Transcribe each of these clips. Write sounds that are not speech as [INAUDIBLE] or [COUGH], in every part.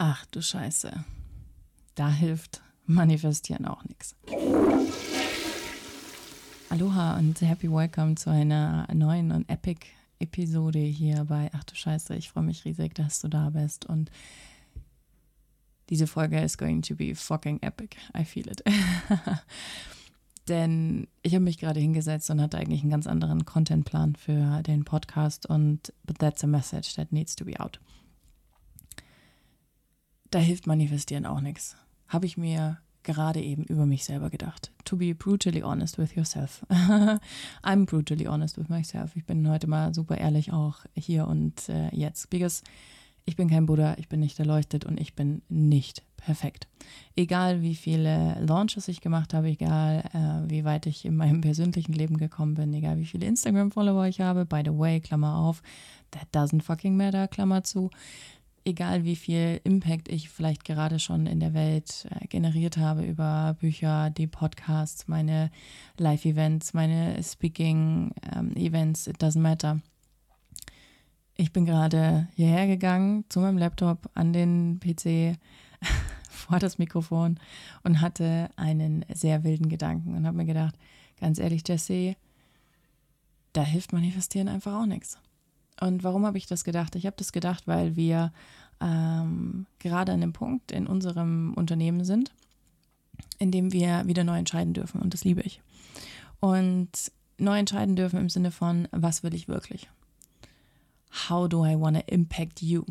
Ach du Scheiße. Da hilft Manifestieren auch nichts. Aloha und happy welcome zu einer neuen und epic Episode hier bei Ach du Scheiße. Ich freue mich riesig, dass du da bist und diese Folge ist going to be fucking epic. I feel it. [LAUGHS] Denn ich habe mich gerade hingesetzt und hatte eigentlich einen ganz anderen Contentplan für den Podcast und but that's a message that needs to be out da hilft Manifestieren auch nichts. Habe ich mir gerade eben über mich selber gedacht. To be brutally honest with yourself. [LAUGHS] I'm brutally honest with myself. Ich bin heute mal super ehrlich auch hier und äh, jetzt. Because ich bin kein Buddha, ich bin nicht erleuchtet und ich bin nicht perfekt. Egal wie viele Launches ich gemacht habe, egal äh, wie weit ich in meinem persönlichen Leben gekommen bin, egal wie viele Instagram-Follower ich habe, by the way, Klammer auf, that doesn't fucking matter, Klammer zu egal wie viel Impact ich vielleicht gerade schon in der Welt äh, generiert habe über Bücher, die Podcasts, meine Live-Events, meine Speaking-Events, ähm, it doesn't matter. Ich bin gerade hierher gegangen zu meinem Laptop an den PC [LAUGHS] vor das Mikrofon und hatte einen sehr wilden Gedanken und habe mir gedacht, ganz ehrlich, Jesse, da hilft Manifestieren einfach auch nichts. Und warum habe ich das gedacht? Ich habe das gedacht, weil wir ähm, gerade an dem Punkt in unserem Unternehmen sind, in dem wir wieder neu entscheiden dürfen. Und das liebe ich. Und neu entscheiden dürfen im Sinne von, was will ich wirklich? How do I want to impact you?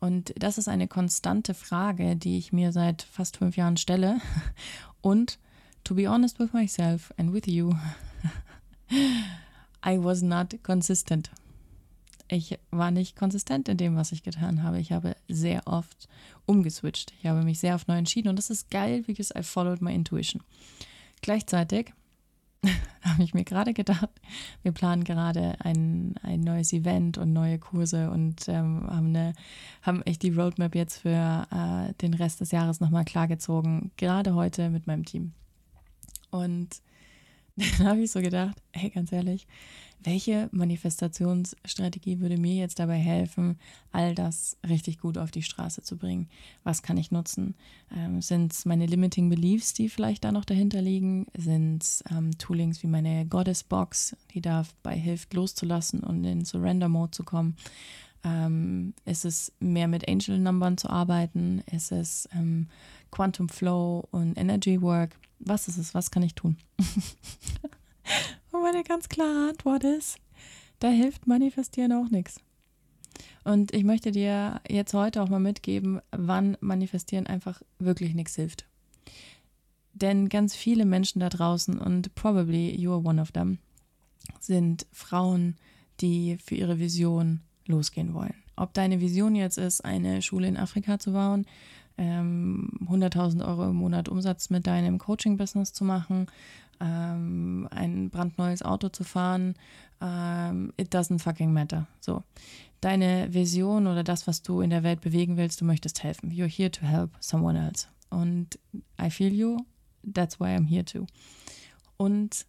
Und das ist eine konstante Frage, die ich mir seit fast fünf Jahren stelle. [LAUGHS] Und to be honest with myself and with you, [LAUGHS] I was not consistent ich war nicht konsistent in dem, was ich getan habe. Ich habe sehr oft umgeswitcht. Ich habe mich sehr oft neu entschieden und das ist geil, because I followed my intuition. Gleichzeitig [LAUGHS] habe ich mir gerade gedacht, wir planen gerade ein, ein neues Event und neue Kurse und ähm, haben, eine, haben echt die Roadmap jetzt für äh, den Rest des Jahres nochmal klargezogen, gerade heute mit meinem Team. Und dann habe ich so gedacht, hey, ganz ehrlich, welche Manifestationsstrategie würde mir jetzt dabei helfen, all das richtig gut auf die Straße zu bringen? Was kann ich nutzen? Ähm, Sind es meine Limiting Beliefs, die vielleicht da noch dahinter liegen? Sind es ähm, Toolings wie meine Goddess Box, die dabei hilft, loszulassen und in Surrender Mode zu kommen? Ähm, ist es mehr mit Angel-Numbern zu arbeiten? Ist es ähm, Quantum Flow und Energy Work? Was ist es? Was kann ich tun? [LAUGHS] Und meine ganz klare Antwort ist, da hilft Manifestieren auch nichts. Und ich möchte dir jetzt heute auch mal mitgeben, wann Manifestieren einfach wirklich nichts hilft. Denn ganz viele Menschen da draußen, und probably you are one of them, sind Frauen, die für ihre Vision losgehen wollen. Ob deine Vision jetzt ist, eine Schule in Afrika zu bauen, ähm, 100.000 Euro im Monat Umsatz mit deinem Coaching-Business zu machen, ähm, ein brandneues Auto zu fahren, ähm, it doesn't fucking matter. So. Deine Vision oder das, was du in der Welt bewegen willst, du möchtest helfen. You're here to help someone else. Und I feel you, that's why I'm here too. Und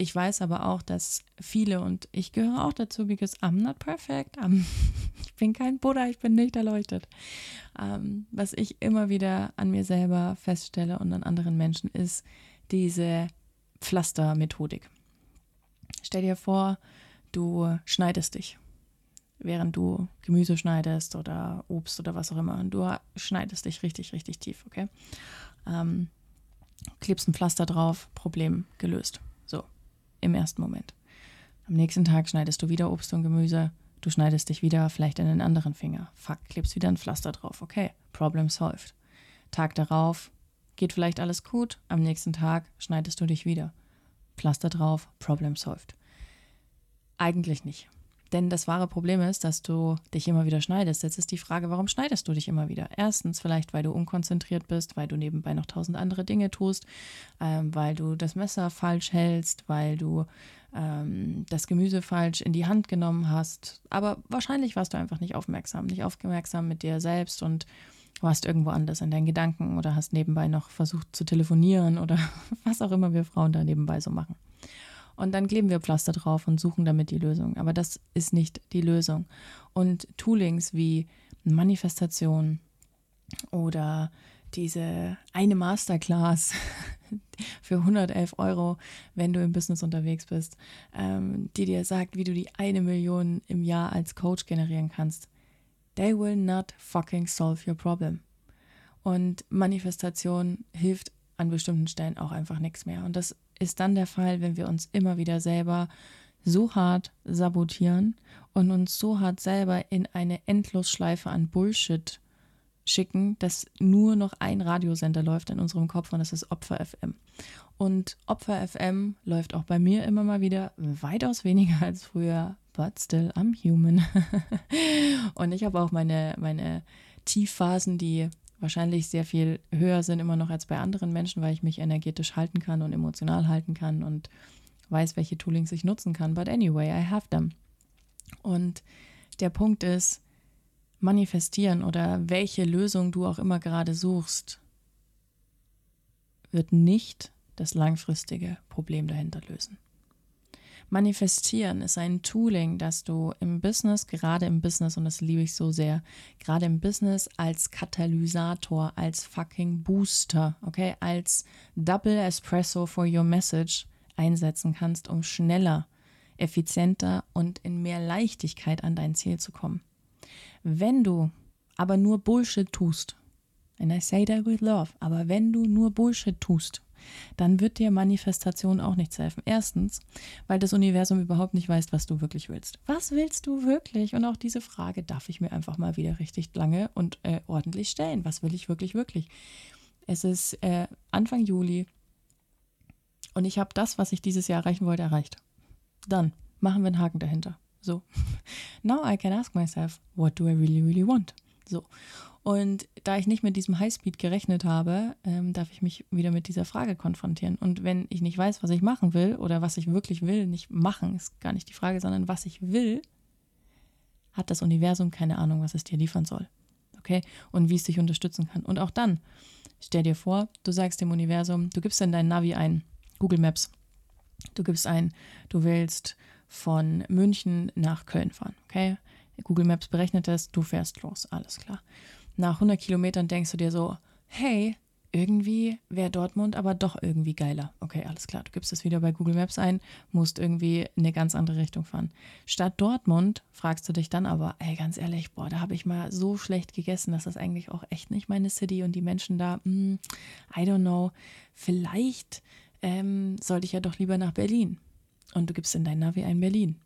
ich weiß aber auch, dass viele und ich gehöre auch dazu, because I'm not perfect. I'm, [LAUGHS] ich bin kein Buddha, ich bin nicht erleuchtet. Ähm, was ich immer wieder an mir selber feststelle und an anderen Menschen ist diese Pflastermethodik. Stell dir vor, du schneidest dich, während du Gemüse schneidest oder Obst oder was auch immer. Und du schneidest dich richtig, richtig tief, okay? Ähm, klebst ein Pflaster drauf, Problem gelöst im ersten Moment. Am nächsten Tag schneidest du wieder Obst und Gemüse. Du schneidest dich wieder vielleicht in den anderen Finger. Fuck, klebst wieder ein Pflaster drauf. Okay, Problem solved. Tag darauf geht vielleicht alles gut. Am nächsten Tag schneidest du dich wieder. Pflaster drauf, Problem solved. Eigentlich nicht. Denn das wahre Problem ist, dass du dich immer wieder schneidest. Jetzt ist die Frage, warum schneidest du dich immer wieder? Erstens vielleicht, weil du unkonzentriert bist, weil du nebenbei noch tausend andere Dinge tust, ähm, weil du das Messer falsch hältst, weil du ähm, das Gemüse falsch in die Hand genommen hast. Aber wahrscheinlich warst du einfach nicht aufmerksam, nicht aufmerksam mit dir selbst und warst irgendwo anders in deinen Gedanken oder hast nebenbei noch versucht zu telefonieren oder [LAUGHS] was auch immer wir Frauen da nebenbei so machen. Und dann kleben wir Pflaster drauf und suchen damit die Lösung. Aber das ist nicht die Lösung. Und Toolings wie Manifestation, oder diese eine Masterclass [LAUGHS] für 111 Euro, wenn du im Business unterwegs bist, ähm, die dir sagt, wie du die eine Million im Jahr als Coach generieren kannst. They will not fucking solve your problem. Und Manifestation hilft an bestimmten Stellen auch einfach nichts mehr. Und das ist dann der Fall, wenn wir uns immer wieder selber so hart sabotieren und uns so hart selber in eine Endlosschleife an Bullshit schicken, dass nur noch ein Radiosender läuft in unserem Kopf und das ist Opfer FM. Und Opfer FM läuft auch bei mir immer mal wieder weitaus weniger als früher, but still I'm human. [LAUGHS] und ich habe auch meine, meine Tiefphasen, die wahrscheinlich sehr viel höher sind immer noch als bei anderen Menschen, weil ich mich energetisch halten kann und emotional halten kann und weiß, welche Toolings ich nutzen kann. But anyway, I have them. Und der Punkt ist, manifestieren oder welche Lösung du auch immer gerade suchst, wird nicht das langfristige Problem dahinter lösen. Manifestieren ist ein Tooling, das du im Business, gerade im Business, und das liebe ich so sehr, gerade im Business als Katalysator, als fucking Booster, okay, als Double Espresso for your message einsetzen kannst, um schneller, effizienter und in mehr Leichtigkeit an dein Ziel zu kommen. Wenn du aber nur Bullshit tust, and I say that with love, aber wenn du nur Bullshit tust, dann wird dir Manifestation auch nichts helfen. Erstens, weil das Universum überhaupt nicht weiß, was du wirklich willst. Was willst du wirklich? Und auch diese Frage darf ich mir einfach mal wieder richtig lange und äh, ordentlich stellen. Was will ich wirklich, wirklich? Es ist äh, Anfang Juli und ich habe das, was ich dieses Jahr erreichen wollte, erreicht. Dann machen wir einen Haken dahinter. So. [LAUGHS] Now I can ask myself, what do I really, really want? So. Und da ich nicht mit diesem Highspeed gerechnet habe, ähm, darf ich mich wieder mit dieser Frage konfrontieren. Und wenn ich nicht weiß, was ich machen will oder was ich wirklich will, nicht machen, ist gar nicht die Frage, sondern was ich will, hat das Universum keine Ahnung, was es dir liefern soll. Okay? Und wie es dich unterstützen kann. Und auch dann, stell dir vor, du sagst dem Universum, du gibst in dein Navi ein, Google Maps. Du gibst ein, du willst von München nach Köln fahren. Okay? Google Maps berechnet das, du fährst los, alles klar. Nach 100 Kilometern denkst du dir so, hey, irgendwie wäre Dortmund aber doch irgendwie geiler. Okay, alles klar, du gibst es wieder bei Google Maps ein, musst irgendwie in eine ganz andere Richtung fahren. Statt Dortmund fragst du dich dann aber, ey, ganz ehrlich, boah, da habe ich mal so schlecht gegessen, das ist eigentlich auch echt nicht meine City und die Menschen da, mm, I don't know, vielleicht ähm, sollte ich ja doch lieber nach Berlin und du gibst in dein Navi ein Berlin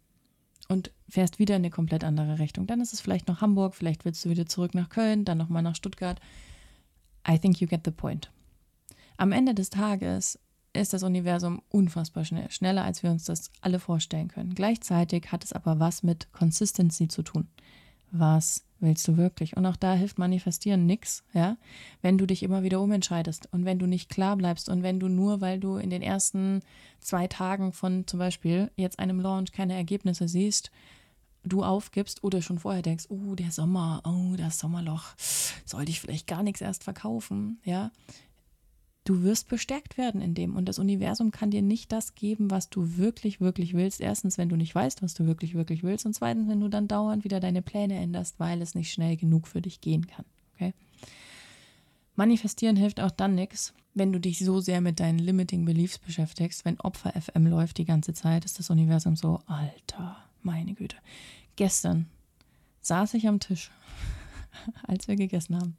und fährst wieder in eine komplett andere Richtung. Dann ist es vielleicht noch Hamburg, vielleicht willst du wieder zurück nach Köln, dann nochmal nach Stuttgart. I think you get the point. Am Ende des Tages ist das Universum unfassbar schnell, schneller als wir uns das alle vorstellen können. Gleichzeitig hat es aber was mit Consistency zu tun. Was willst du wirklich? Und auch da hilft Manifestieren nichts, ja, wenn du dich immer wieder umentscheidest und wenn du nicht klar bleibst und wenn du nur, weil du in den ersten zwei Tagen von zum Beispiel jetzt einem Launch keine Ergebnisse siehst, du aufgibst oder schon vorher denkst, oh, der Sommer, oh, das Sommerloch, sollte ich vielleicht gar nichts erst verkaufen, ja, Du wirst bestärkt werden in dem und das Universum kann dir nicht das geben, was du wirklich, wirklich willst. Erstens, wenn du nicht weißt, was du wirklich, wirklich willst und zweitens, wenn du dann dauernd wieder deine Pläne änderst, weil es nicht schnell genug für dich gehen kann. Okay? Manifestieren hilft auch dann nichts, wenn du dich so sehr mit deinen Limiting Beliefs beschäftigst. Wenn Opfer FM läuft die ganze Zeit, ist das Universum so, Alter, meine Güte. Gestern saß ich am Tisch, [LAUGHS] als wir gegessen haben.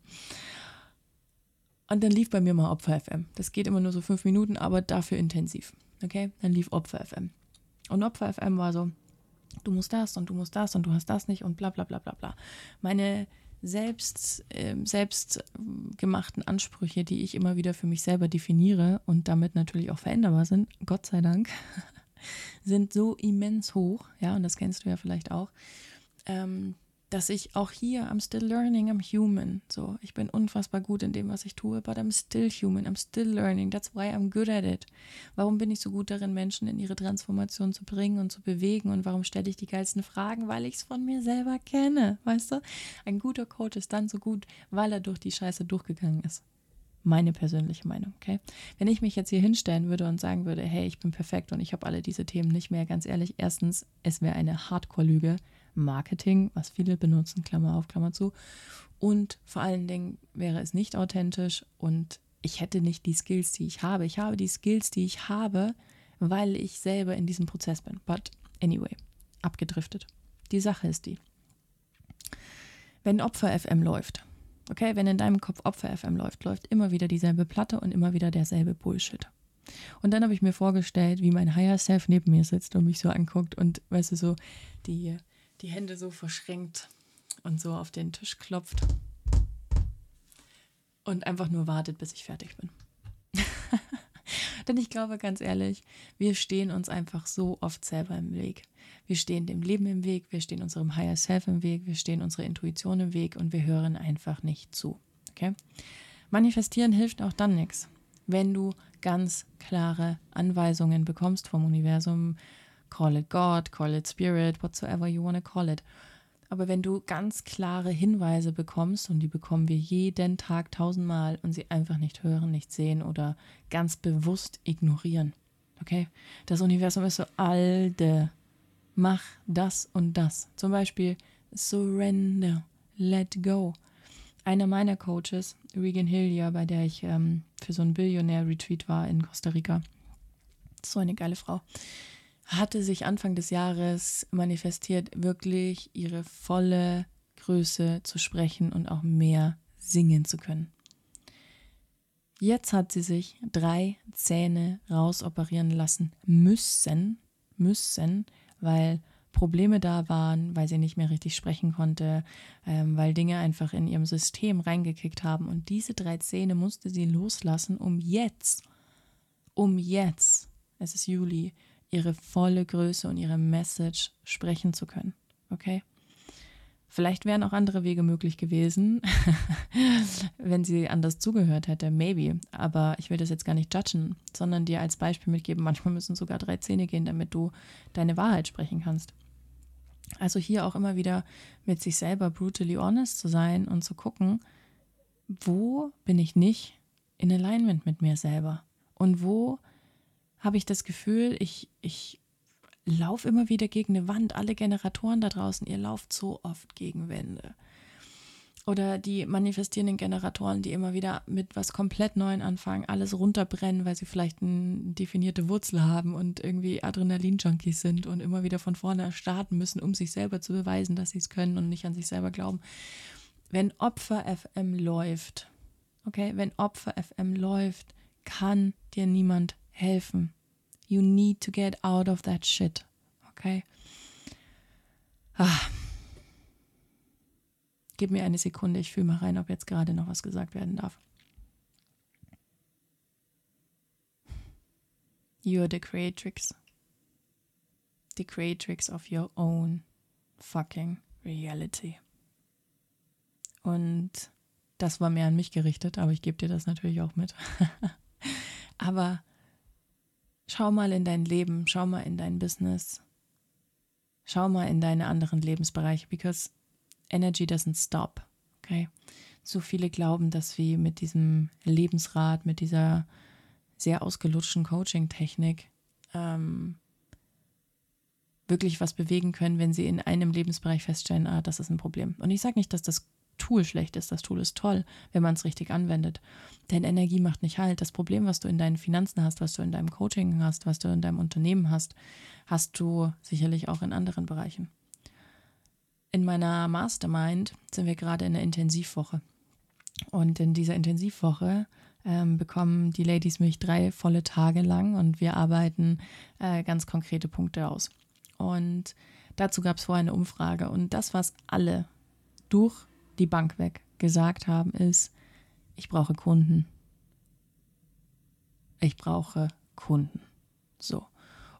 Und dann lief bei mir mal Opfer FM. Das geht immer nur so fünf Minuten, aber dafür intensiv. Okay? Dann lief Opfer FM. Und Opfer FM war so, du musst das und du musst das und du hast das nicht und bla bla bla bla bla. Meine selbst, äh, selbst gemachten Ansprüche, die ich immer wieder für mich selber definiere und damit natürlich auch veränderbar sind, Gott sei Dank, [LAUGHS] sind so immens hoch, ja, und das kennst du ja vielleicht auch, ähm, dass ich auch hier, I'm still learning, I'm human. So, ich bin unfassbar gut in dem, was ich tue, but I'm still human, I'm still learning. That's why I'm good at it. Warum bin ich so gut darin, Menschen in ihre Transformation zu bringen und zu bewegen? Und warum stelle ich die geilsten Fragen? Weil ich es von mir selber kenne, weißt du? Ein guter Coach ist dann so gut, weil er durch die Scheiße durchgegangen ist. Meine persönliche Meinung, okay? Wenn ich mich jetzt hier hinstellen würde und sagen würde, hey, ich bin perfekt und ich habe alle diese Themen nicht mehr, ganz ehrlich, erstens, es wäre eine Hardcore-Lüge Marketing, was viele benutzen, Klammer auf, Klammer zu. Und vor allen Dingen wäre es nicht authentisch und ich hätte nicht die Skills, die ich habe. Ich habe die Skills, die ich habe, weil ich selber in diesem Prozess bin. But anyway, abgedriftet. Die Sache ist die. Wenn Opfer FM läuft, okay, wenn in deinem Kopf Opfer FM läuft, läuft immer wieder dieselbe Platte und immer wieder derselbe Bullshit. Und dann habe ich mir vorgestellt, wie mein Higher Self neben mir sitzt und mich so anguckt und, weißt du, so die, die Hände so verschränkt und so auf den Tisch klopft und einfach nur wartet, bis ich fertig bin. [LAUGHS] Denn ich glaube ganz ehrlich, wir stehen uns einfach so oft selber im Weg. Wir stehen dem Leben im Weg, wir stehen unserem Higher Self im Weg, wir stehen unserer Intuition im Weg und wir hören einfach nicht zu. Okay? Manifestieren hilft auch dann nichts, wenn du ganz klare Anweisungen bekommst vom Universum. Call it God, call it Spirit, whatsoever you want to call it. Aber wenn du ganz klare Hinweise bekommst, und die bekommen wir jeden Tag tausendmal und sie einfach nicht hören, nicht sehen oder ganz bewusst ignorieren, okay? Das Universum ist so, Alde, mach das und das. Zum Beispiel surrender, let go. Einer meiner Coaches, Regan Hillier, bei der ich ähm, für so ein Billionär-Retreat war in Costa Rica, so eine geile Frau hatte sich Anfang des Jahres manifestiert, wirklich ihre volle Größe zu sprechen und auch mehr singen zu können. Jetzt hat sie sich drei Zähne rausoperieren lassen müssen, müssen, weil Probleme da waren, weil sie nicht mehr richtig sprechen konnte, ähm, weil Dinge einfach in ihrem System reingekickt haben. Und diese drei Zähne musste sie loslassen, um jetzt, um jetzt, es ist Juli, ihre volle Größe und ihre Message sprechen zu können. Okay? Vielleicht wären auch andere Wege möglich gewesen, [LAUGHS] wenn sie anders zugehört hätte, maybe. Aber ich will das jetzt gar nicht judgen, sondern dir als Beispiel mitgeben, manchmal müssen sogar drei Zähne gehen, damit du deine Wahrheit sprechen kannst. Also hier auch immer wieder mit sich selber brutally honest zu sein und zu gucken, wo bin ich nicht in Alignment mit mir selber? Und wo habe ich das Gefühl, ich, ich laufe immer wieder gegen eine Wand. Alle Generatoren da draußen, ihr lauft so oft gegen Wände. Oder die manifestierenden Generatoren, die immer wieder mit was komplett Neuem anfangen, alles runterbrennen, weil sie vielleicht eine definierte Wurzel haben und irgendwie Adrenalin-Junkies sind und immer wieder von vorne starten müssen, um sich selber zu beweisen, dass sie es können und nicht an sich selber glauben. Wenn Opfer FM läuft, okay, wenn Opfer FM läuft, kann dir niemand helfen. You need to get out of that shit. Okay? Ah. Gib mir eine Sekunde, ich fühle mal rein, ob jetzt gerade noch was gesagt werden darf. You're the creatrix. The creatrix of your own fucking reality. Und das war mehr an mich gerichtet, aber ich gebe dir das natürlich auch mit. [LAUGHS] aber Schau mal in dein Leben, schau mal in dein Business, schau mal in deine anderen Lebensbereiche, because energy doesn't stop. Okay? So viele glauben, dass wir mit diesem Lebensrat, mit dieser sehr ausgelutschten Coaching-Technik ähm, wirklich was bewegen können, wenn sie in einem Lebensbereich feststellen, ah, das ist ein Problem. Und ich sage nicht, dass das Tool schlecht ist. Das Tool ist toll, wenn man es richtig anwendet. Denn Energie macht nicht halt. Das Problem, was du in deinen Finanzen hast, was du in deinem Coaching hast, was du in deinem Unternehmen hast, hast du sicherlich auch in anderen Bereichen. In meiner Mastermind sind wir gerade in der Intensivwoche. Und in dieser Intensivwoche ähm, bekommen die Ladies mich drei volle Tage lang und wir arbeiten äh, ganz konkrete Punkte aus. Und dazu gab es vorher eine Umfrage. Und das, was alle durch die Bank weg gesagt haben, ist, ich brauche Kunden. Ich brauche Kunden. So.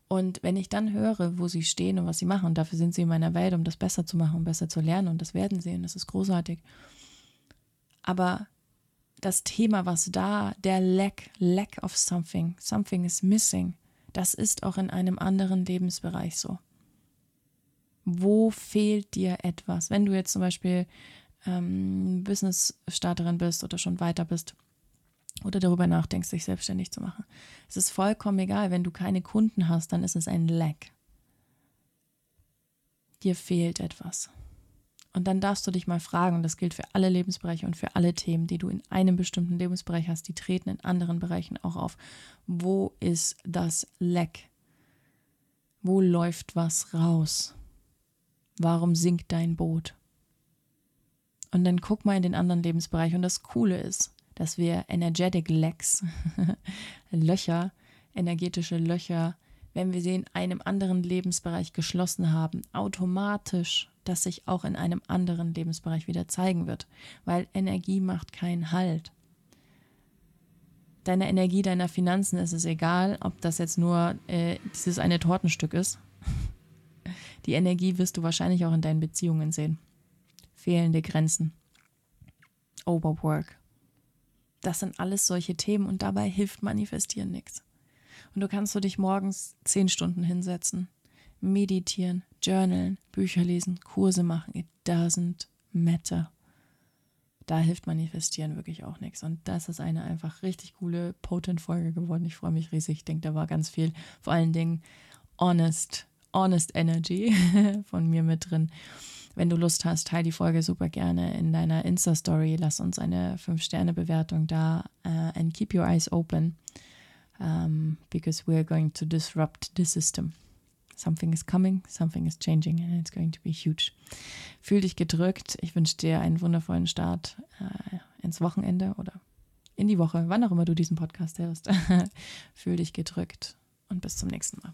Und wenn ich dann höre, wo sie stehen und was sie machen, und dafür sind sie in meiner Welt, um das besser zu machen, um besser zu lernen, und das werden sie, und das ist großartig. Aber das Thema, was da, der Lack, Lack of something, something is missing, das ist auch in einem anderen Lebensbereich so. Wo fehlt dir etwas? Wenn du jetzt zum Beispiel ähm, Business-Starterin bist oder schon weiter bist oder darüber nachdenkst, dich selbstständig zu machen. Es ist vollkommen egal, wenn du keine Kunden hast, dann ist es ein Lack. dir fehlt etwas. Und dann darfst du dich mal fragen, und das gilt für alle Lebensbereiche und für alle Themen, die du in einem bestimmten Lebensbereich hast, die treten in anderen Bereichen auch auf. Wo ist das Leck? Wo läuft was raus? Warum sinkt dein Boot? Und dann guck mal in den anderen Lebensbereich. Und das Coole ist, dass wir Energetic Lecks, [LAUGHS] Löcher, energetische Löcher, wenn wir sie in einem anderen Lebensbereich geschlossen haben, automatisch das sich auch in einem anderen Lebensbereich wieder zeigen wird, weil Energie macht keinen Halt. Deiner Energie, deiner Finanzen ist es egal, ob das jetzt nur äh, dieses eine Tortenstück ist. [LAUGHS] Die Energie wirst du wahrscheinlich auch in deinen Beziehungen sehen. Fehlende Grenzen. Overwork. Das sind alles solche Themen und dabei hilft Manifestieren nichts. Und du kannst du dich morgens zehn Stunden hinsetzen, meditieren, journalen, Bücher lesen, Kurse machen. It doesn't matter. Da hilft Manifestieren wirklich auch nichts. Und das ist eine einfach richtig coole, potent Folge geworden. Ich freue mich riesig. Ich denke, da war ganz viel, vor allen Dingen honest, honest Energy [LAUGHS] von mir mit drin. Wenn du Lust hast, teile die Folge super gerne in deiner Insta-Story. Lass uns eine 5-Sterne-Bewertung da. Uh, and keep your eyes open, um, because we're going to disrupt the system. Something is coming, something is changing and it's going to be huge. Fühl dich gedrückt. Ich wünsche dir einen wundervollen Start äh, ins Wochenende oder in die Woche, wann auch immer du diesen Podcast hörst. [LAUGHS] Fühl dich gedrückt und bis zum nächsten Mal.